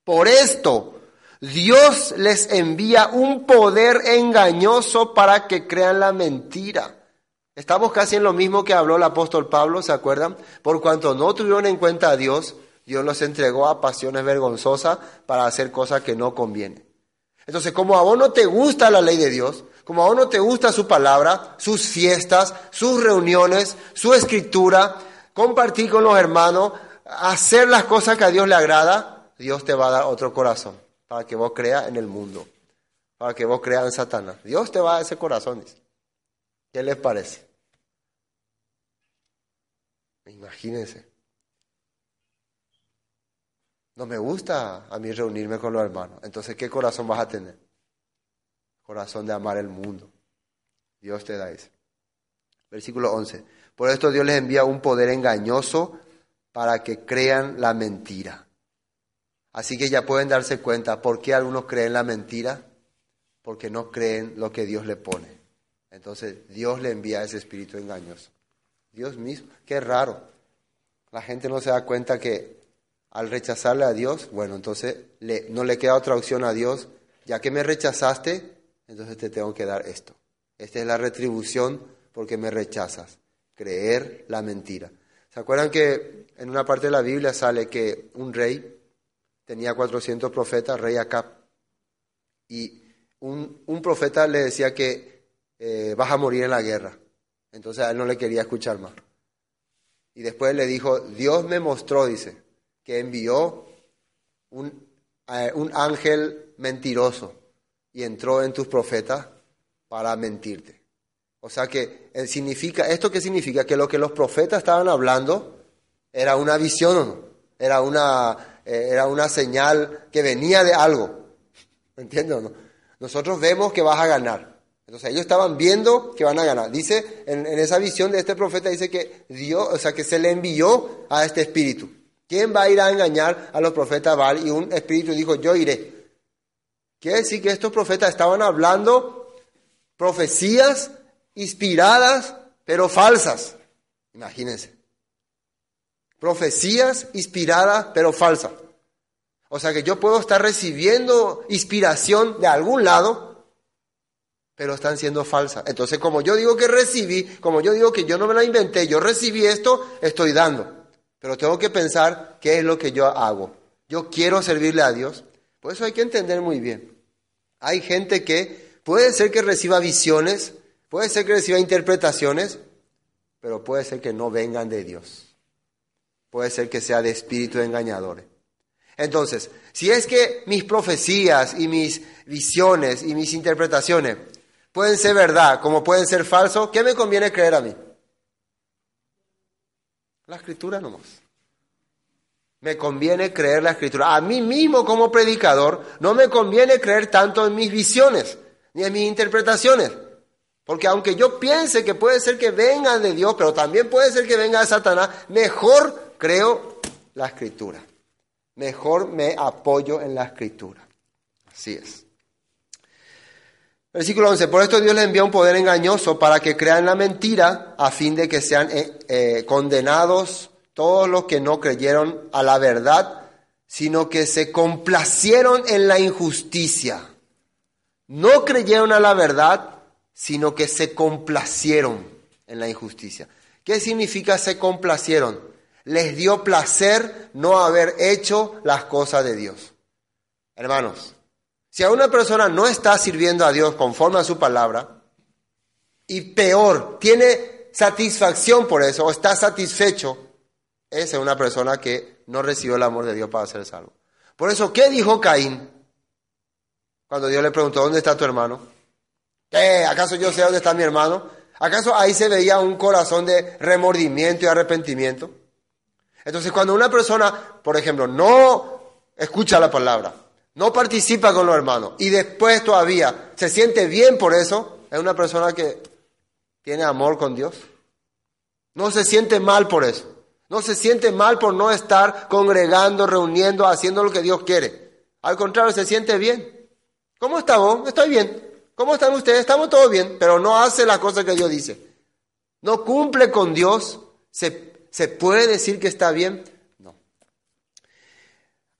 Por esto, Dios les envía un poder engañoso para que crean la mentira. Estamos casi en lo mismo que habló el apóstol Pablo, ¿se acuerdan? Por cuanto no tuvieron en cuenta a Dios, Dios los entregó a pasiones vergonzosas para hacer cosas que no convienen. Entonces, como a vos no te gusta la ley de Dios, como a vos no te gusta su palabra, sus fiestas, sus reuniones, su escritura, compartir con los hermanos, hacer las cosas que a Dios le agrada, Dios te va a dar otro corazón para que vos creas en el mundo, para que vos creas en Satanás. Dios te va a dar ese corazón. ¿Qué les parece? Imagínense. No me gusta a mí reunirme con los hermanos. Entonces, ¿qué corazón vas a tener? Corazón de amar el mundo. Dios te da eso. Versículo 11. Por esto Dios les envía un poder engañoso para que crean la mentira. Así que ya pueden darse cuenta por qué algunos creen la mentira, porque no creen lo que Dios le pone. Entonces Dios le envía ese espíritu engañoso. Dios mismo, qué raro. La gente no se da cuenta que al rechazarle a Dios, bueno, entonces no le queda otra opción a Dios, ya que me rechazaste, entonces te tengo que dar esto. Esta es la retribución porque me rechazas, creer la mentira. ¿Se acuerdan que en una parte de la Biblia sale que un rey tenía 400 profetas, rey Acab, y un, un profeta le decía que eh, vas a morir en la guerra. Entonces a él no le quería escuchar más. Y después le dijo, Dios me mostró, dice, que envió un, un ángel mentiroso y entró en tus profetas para mentirte. O sea que eh, significa, ¿esto qué significa? Que lo que los profetas estaban hablando era una visión era una, eh, era una señal que venía de algo. ¿Me entiendes no? Nosotros vemos que vas a ganar. Entonces ellos estaban viendo que van a ganar. Dice, en, en, esa visión de este profeta dice que Dios, o sea, que se le envió a este espíritu. ¿Quién va a ir a engañar a los profetas Baal? Y un espíritu dijo, yo iré. Quiere decir que estos profetas estaban hablando profecías inspiradas, pero falsas. Imagínense. Profecías inspiradas, pero falsas. O sea que yo puedo estar recibiendo inspiración de algún lado, pero están siendo falsas. Entonces, como yo digo que recibí, como yo digo que yo no me la inventé, yo recibí esto, estoy dando. Pero tengo que pensar qué es lo que yo hago. Yo quiero servirle a Dios. Por eso hay que entender muy bien. Hay gente que puede ser que reciba visiones, puede ser que reciba interpretaciones, pero puede ser que no vengan de Dios. Puede ser que sea de espíritu engañadores. Entonces, si es que mis profecías y mis visiones y mis interpretaciones pueden ser verdad como pueden ser falsos, ¿qué me conviene creer a mí? La escritura nomás. Me conviene creer la escritura. A mí mismo como predicador no me conviene creer tanto en mis visiones ni en mis interpretaciones. Porque aunque yo piense que puede ser que vengan de Dios, pero también puede ser que venga de Satanás, mejor creo la escritura. Mejor me apoyo en la escritura. Así es. Versículo 11. Por esto Dios le envía un poder engañoso para que crean la mentira a fin de que sean eh, eh, condenados todos los que no creyeron a la verdad, sino que se complacieron en la injusticia. No creyeron a la verdad, sino que se complacieron en la injusticia. ¿Qué significa se complacieron? Les dio placer no haber hecho las cosas de Dios. Hermanos, si a una persona no está sirviendo a Dios conforme a su palabra, y peor, tiene satisfacción por eso, o está satisfecho, es una persona que no recibió el amor de Dios para ser salvo. Por eso, ¿qué dijo Caín? Cuando Dios le preguntó, ¿dónde está tu hermano? ¿Qué? ¿Acaso yo sé dónde está mi hermano? ¿Acaso ahí se veía un corazón de remordimiento y arrepentimiento? Entonces, cuando una persona, por ejemplo, no escucha la palabra, no participa con los hermanos y después todavía se siente bien por eso, es una persona que tiene amor con Dios. No se siente mal por eso. No se siente mal por no estar congregando, reuniendo, haciendo lo que Dios quiere. Al contrario, se siente bien. ¿Cómo está vos? Estoy bien. ¿Cómo están ustedes? Estamos todos bien, pero no hace la cosa que Dios dice. No cumple con Dios. ¿Se, se puede decir que está bien?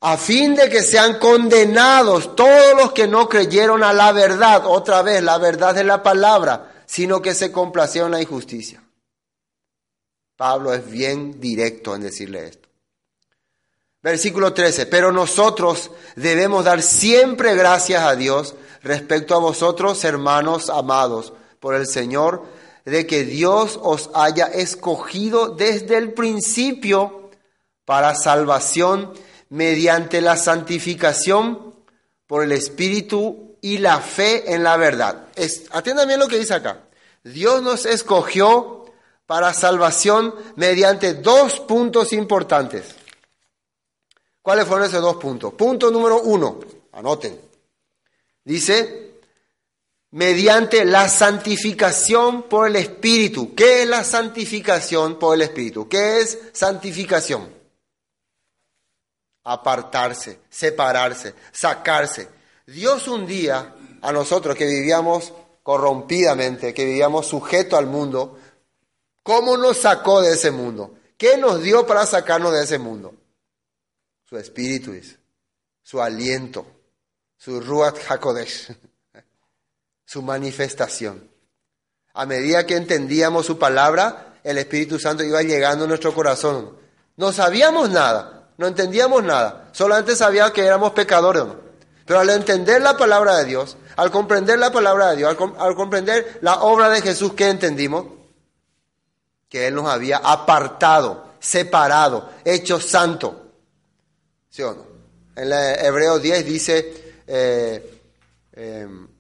a fin de que sean condenados todos los que no creyeron a la verdad, otra vez, la verdad de la palabra, sino que se complacieron en la injusticia. Pablo es bien directo en decirle esto. Versículo 13, pero nosotros debemos dar siempre gracias a Dios respecto a vosotros, hermanos amados, por el Señor, de que Dios os haya escogido desde el principio para salvación mediante la santificación por el Espíritu y la fe en la verdad. atiendan bien lo que dice acá. Dios nos escogió para salvación mediante dos puntos importantes. ¿Cuáles fueron esos dos puntos? Punto número uno, anoten. Dice, mediante la santificación por el Espíritu. ¿Qué es la santificación por el Espíritu? ¿Qué es santificación? Apartarse, separarse, sacarse. Dios un día a nosotros que vivíamos corrompidamente, que vivíamos sujeto al mundo, ¿cómo nos sacó de ese mundo? ¿Qué nos dio para sacarnos de ese mundo? su espíritu, su aliento, su Ruach HaKodesh, su manifestación. A medida que entendíamos su palabra, el Espíritu Santo iba llegando a nuestro corazón. No sabíamos nada, no entendíamos nada, solamente sabíamos que éramos pecadores. Pero al entender la palabra de Dios, al comprender la palabra de Dios, al, comprender la obra de Jesús, ¿qué entendimos? Que Él nos había apartado, separado, hecho santo. ¿Sí o no? En Hebreo 10 dice, eh, em,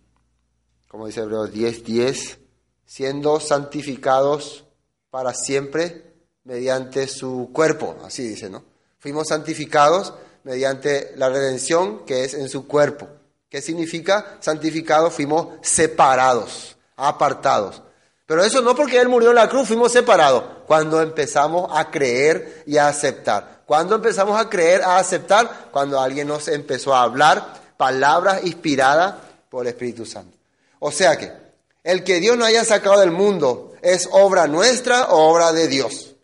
como dice Hebreo 10, 10, siendo santificados para siempre mediante su cuerpo, así dice, ¿no? Fuimos santificados mediante la redención que es en su cuerpo. ¿Qué significa? Santificados, fuimos separados, apartados. Pero eso no porque Él murió en la cruz, fuimos separados. Cuando empezamos a creer y a aceptar. ¿Cuándo empezamos a creer, a aceptar? Cuando alguien nos empezó a hablar palabras inspiradas por el Espíritu Santo. O sea que el que Dios nos haya sacado del mundo es obra nuestra o obra de Dios.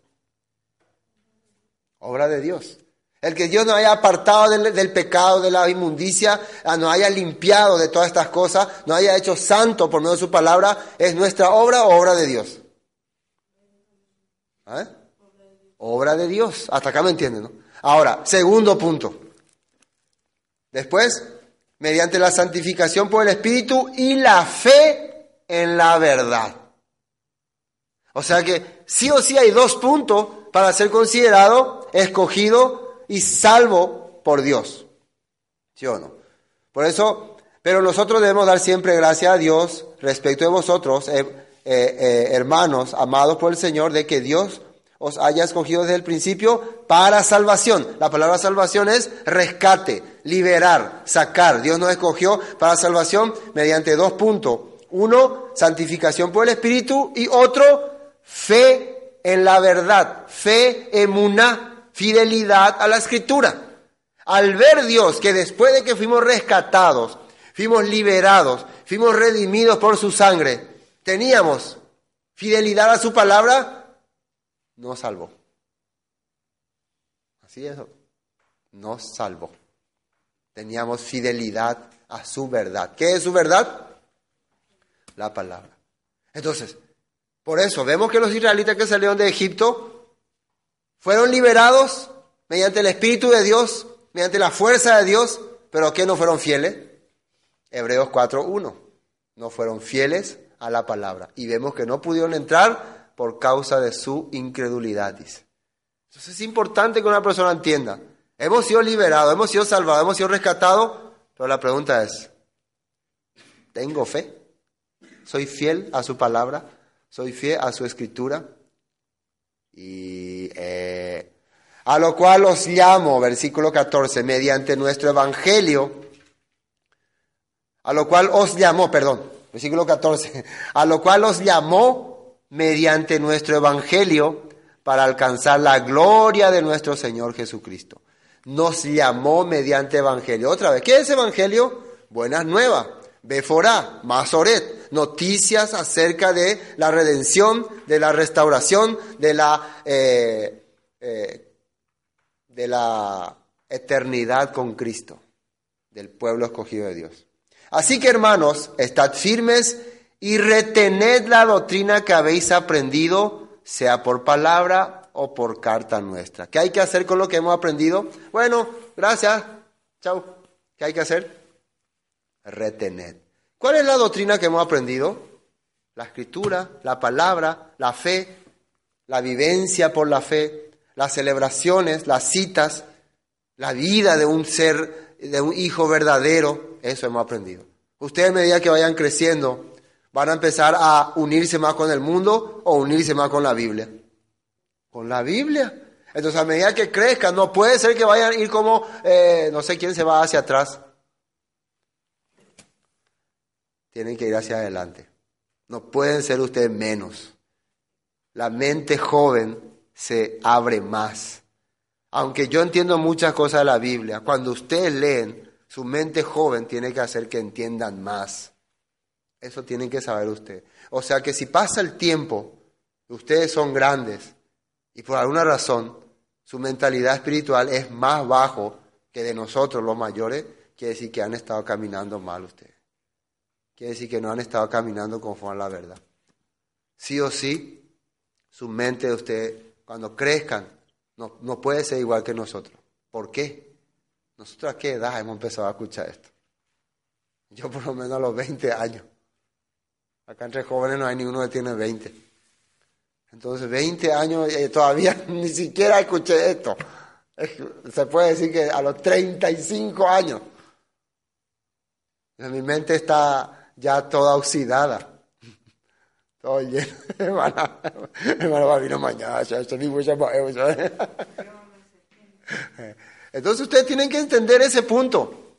Obra de Dios. El que Dios nos haya apartado del, pecado, de la inmundicia, ah, nos haya limpiado de todas estas cosas, nos haya hecho santo por medio de su palabra, es nuestra obra o obra de Dios. ¿Eh? Obra de Dios. Hasta acá me entienden, ¿no? Ahora, segundo punto. Después, mediante la santificación por el Espíritu y la fe en la verdad. O sea que sí o sí hay dos puntos para ser considerado, escogido y salvo por Dios. ¿Sí o no? Por eso, pero nosotros debemos dar siempre gracias a Dios respecto de vosotros, eh, eh, eh, hermanos amados por el Señor, de que Dios os haya escogido desde el principio para salvación. La palabra salvación es rescate, liberar, sacar. Dios nos escogió para salvación mediante dos puntos. Uno, santificación por el Espíritu y otro, fe en la verdad, fe emuná, fidelidad a la Escritura. Al ver Dios que después de que fuimos rescatados, fuimos liberados, fuimos redimidos por su sangre, teníamos fidelidad a su palabra, nos salvó. Así es, nos salvó. Teníamos fidelidad a su verdad. ¿Qué es su verdad? La palabra. Entonces, por eso vemos que los israelitas que salieron de Egipto fueron liberados mediante el Espíritu de Dios, mediante la fuerza de Dios, pero que no fueron fieles. Hebreos 4.1. No fueron fieles a la palabra. Y vemos que no pudieron entrar por causa de su incredulidad, dice. Entonces es importante que una persona entienda. Hemos sido liberados, hemos sido salvados, hemos sido rescatados, pero la pregunta es, ¿tengo fe? ¿Soy fiel a su palabra? ¿Soy fiel a su escritura? Y eh, a lo cual os llamo, versículo 14, mediante nuestro evangelio, a lo cual os llamó, perdón, versículo 14, [laughs] a lo cual os llamó mediante nuestro Evangelio para alcanzar la gloria de nuestro Señor Jesucristo. Nos llamó mediante Evangelio. Otra vez, ¿qué es Evangelio? Buenas nuevas. Beforá, Masoret, noticias acerca de la redención, de la restauración, de la, eh, eh, de la eternidad con Cristo, del pueblo escogido de Dios. Así que hermanos, estad firmes y retened la doctrina que habéis aprendido, sea por palabra o por carta nuestra. ¿Qué hay que hacer con lo que hemos aprendido? Bueno, gracias. Chao. ¿Qué hay que hacer? Retened. ¿Cuál es la doctrina que hemos aprendido? La escritura, la palabra, la fe, la vivencia por la fe, las celebraciones, las citas, la vida de un ser, de un hijo verdadero. Eso hemos aprendido. Ustedes a medida que vayan creciendo, van a empezar a unirse más con el mundo o unirse más con la Biblia. Con la Biblia. Entonces, a medida que crezcan, no puede ser que vayan a ir como, eh, no sé quién se va hacia atrás. Tienen que ir hacia adelante. No pueden ser ustedes menos. La mente joven se abre más. Aunque yo entiendo muchas cosas de la Biblia, cuando ustedes leen, su mente joven tiene que hacer que entiendan más. Eso tienen que saber ustedes. O sea que si pasa el tiempo, ustedes son grandes y por alguna razón su mentalidad espiritual es más bajo que de nosotros los mayores, quiere decir que han estado caminando mal ustedes. Quiere decir que no han estado caminando conforme a la verdad. Sí o sí, su mente de ustedes, cuando crezcan, no, no puede ser igual que nosotros. ¿Por qué? Nosotros a qué edad hemos empezado a escuchar esto. Yo por lo menos a los 20 años. Acá entre jóvenes no hay ninguno que tiene 20. Entonces, 20 años y todavía [laughs] ni siquiera escuché esto. Se puede decir que a los 35 años. Mi mente está ya toda oxidada. [laughs] Todo lleno. Hermana, [laughs] hermana va a venir mañana. Entonces ustedes tienen que entender ese punto.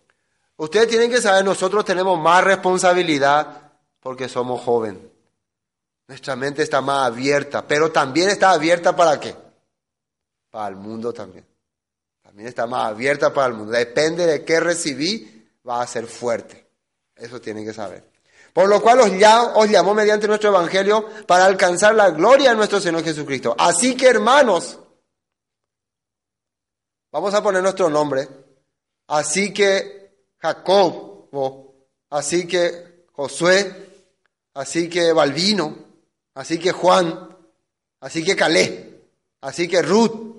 Ustedes tienen que saber, nosotros tenemos más responsabilidad porque somos jóvenes. Nuestra mente está más abierta, pero también está abierta para qué? Para el mundo también. También está más abierta para el mundo. Depende de qué recibí, va a ser fuerte. Eso tienen que saber. Por lo cual os, llamó mediante nuestro Evangelio para alcanzar la gloria de nuestro Señor Jesucristo. Así que hermanos, vamos a poner nuestro nombre. Así que Jacob, así que Josué, así que Balvino, así que Juan, así que Calé, así que Ruth.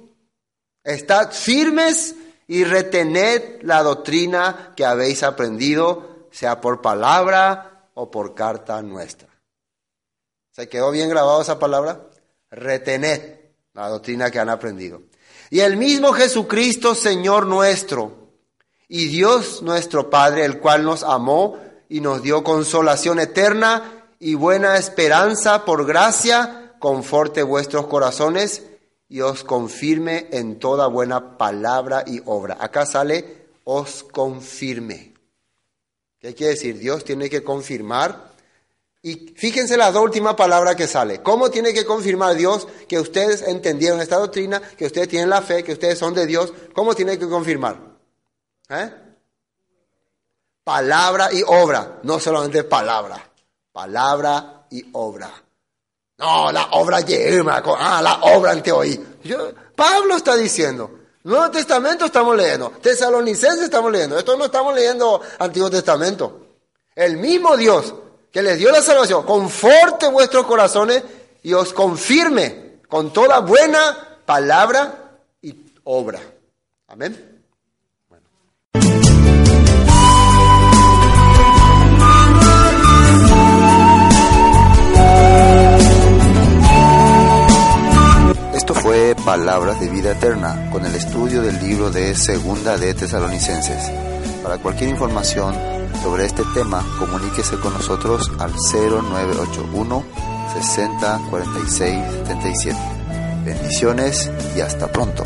Estad firmes y retened la doctrina que habéis aprendido, sea por palabra o por carta nuestra. ¿Se quedó bien grabado esa palabra? Retened la doctrina que han aprendido. Y el mismo Jesucristo, Señor nuestro, y Dios nuestro Padre, el cual nos amó y nos dio consolación eterna y buena esperanza por gracia, conforte vuestros corazones y os confirme en toda buena palabra y obra. Acá sale, os confirme. ¿Qué quiere decir? Dios tiene que confirmar. Y fíjense la última palabra que sale. ¿Cómo tiene que confirmar Dios que ustedes entendieron esta doctrina, que ustedes tienen la fe, que ustedes son de Dios? ¿Cómo tiene que confirmar? ¿Eh? Palabra y obra, no solamente palabra palabra y obra. No, la obra llena, ah, la obra ante hoy. Pablo está diciendo, Nuevo Testamento estamos leyendo, Tesalonicenses estamos leyendo, esto no estamos leyendo Antiguo Testamento. El mismo Dios que les dio la salvación, conforte vuestros corazones y os confirme con toda buena palabra y obra. Amén. Fue Palabras de Vida Eterna con el estudio del libro de Segunda de Tesalonicenses. Para cualquier información sobre este tema, comuníquese con nosotros al 0981 60 46 77. Bendiciones y hasta pronto.